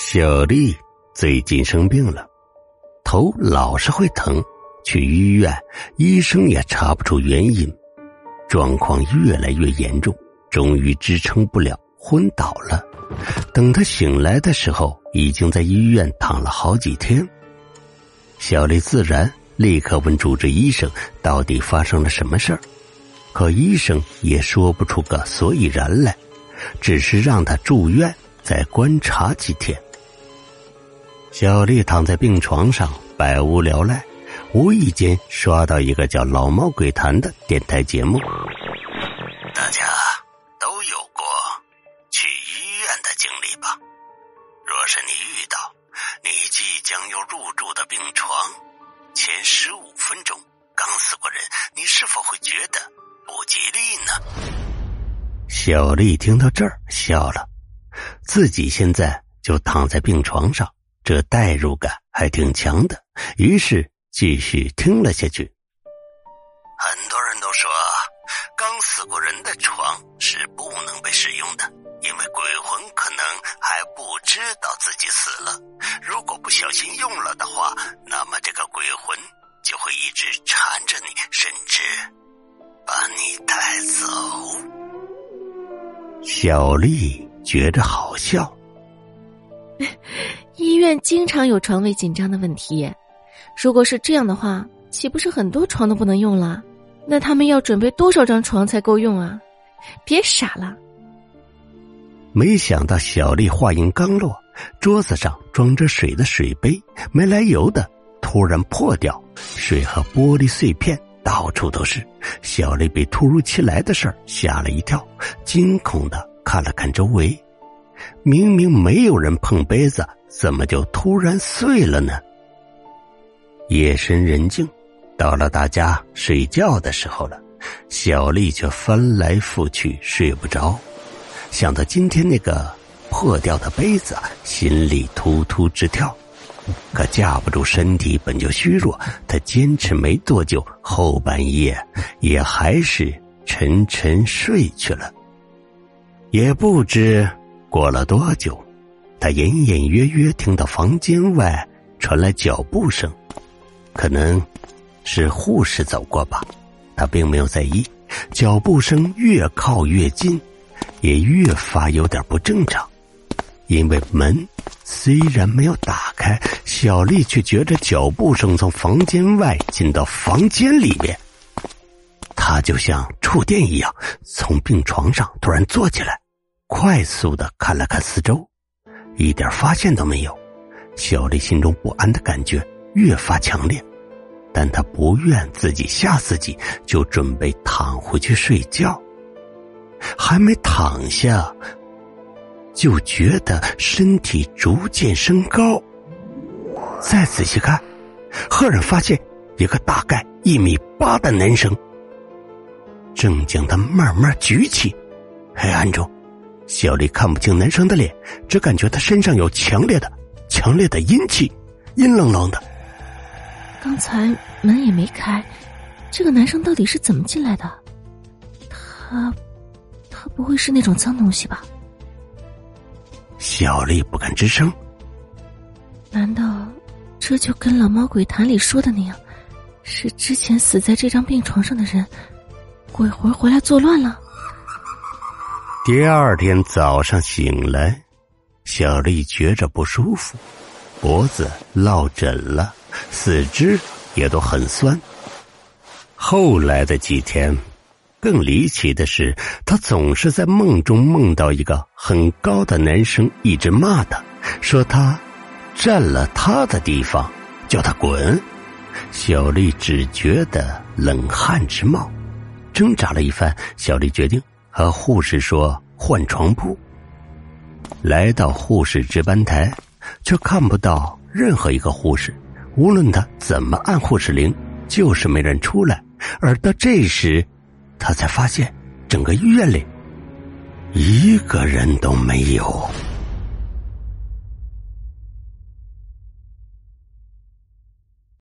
小丽最近生病了，头老是会疼，去医院医生也查不出原因，状况越来越严重，终于支撑不了，昏倒了。等他醒来的时候，已经在医院躺了好几天。小丽自然立刻问主治医生到底发生了什么事儿，可医生也说不出个所以然来，只是让他住院再观察几天。小丽躺在病床上，百无聊赖，无意间刷到一个叫《老猫鬼谈》的电台节目。大家都有过去医院的经历吧？若是你遇到你即将要入住的病床，前十五分钟刚死过人，你是否会觉得不吉利呢？小丽听到这儿笑了，自己现在就躺在病床上。这代入感还挺强的，于是继续听了下去。很多人都说，刚死过人的床是不能被使用的，因为鬼魂可能还不知道自己死了。如果不小心用了的话，那么这个鬼魂就会一直缠着你，甚至把你带走。小丽觉着好笑。医院经常有床位紧张的问题，如果是这样的话，岂不是很多床都不能用了？那他们要准备多少张床才够用啊？别傻了！没想到小丽话音刚落，桌子上装着水的水杯没来由的突然破掉，水和玻璃碎片到处都是。小丽被突如其来的事儿吓了一跳，惊恐的看了看周围，明明没有人碰杯子。怎么就突然碎了呢？夜深人静，到了大家睡觉的时候了，小丽却翻来覆去睡不着。想到今天那个破掉的杯子，心里突突直跳。可架不住身体本就虚弱，她坚持没多久，后半夜也还是沉沉睡去了。也不知过了多久。他隐隐约约听到房间外传来脚步声，可能是护士走过吧。他并没有在意，脚步声越靠越近，也越发有点不正常。因为门虽然没有打开，小丽却觉着脚步声从房间外进到房间里面。他就像触电一样，从病床上突然坐起来，快速的看了看四周。一点发现都没有，小丽心中不安的感觉越发强烈，但她不愿自己吓自己，就准备躺回去睡觉。还没躺下，就觉得身体逐渐升高。再仔细看，赫然发现一个大概一米八的男生，正将他慢慢举起，黑暗中。小丽看不清男生的脸，只感觉他身上有强烈的、强烈的阴气，阴冷冷的。刚才门也没开，这个男生到底是怎么进来的？他，他不会是那种脏东西吧？小丽不敢吱声。难道这就跟《老猫鬼谈》里说的那样，是之前死在这张病床上的人，鬼魂回来作乱了？第二天早上醒来，小丽觉着不舒服，脖子落枕了，四肢也都很酸。后来的几天，更离奇的是，她总是在梦中梦到一个很高的男生，一直骂她，说他占了他的地方，叫他滚。小丽只觉得冷汗直冒，挣扎了一番，小丽决定。和护士说换床铺，来到护士值班台，却看不到任何一个护士。无论他怎么按护士铃，就是没人出来。而到这时，他才发现整个医院里一个人都没有。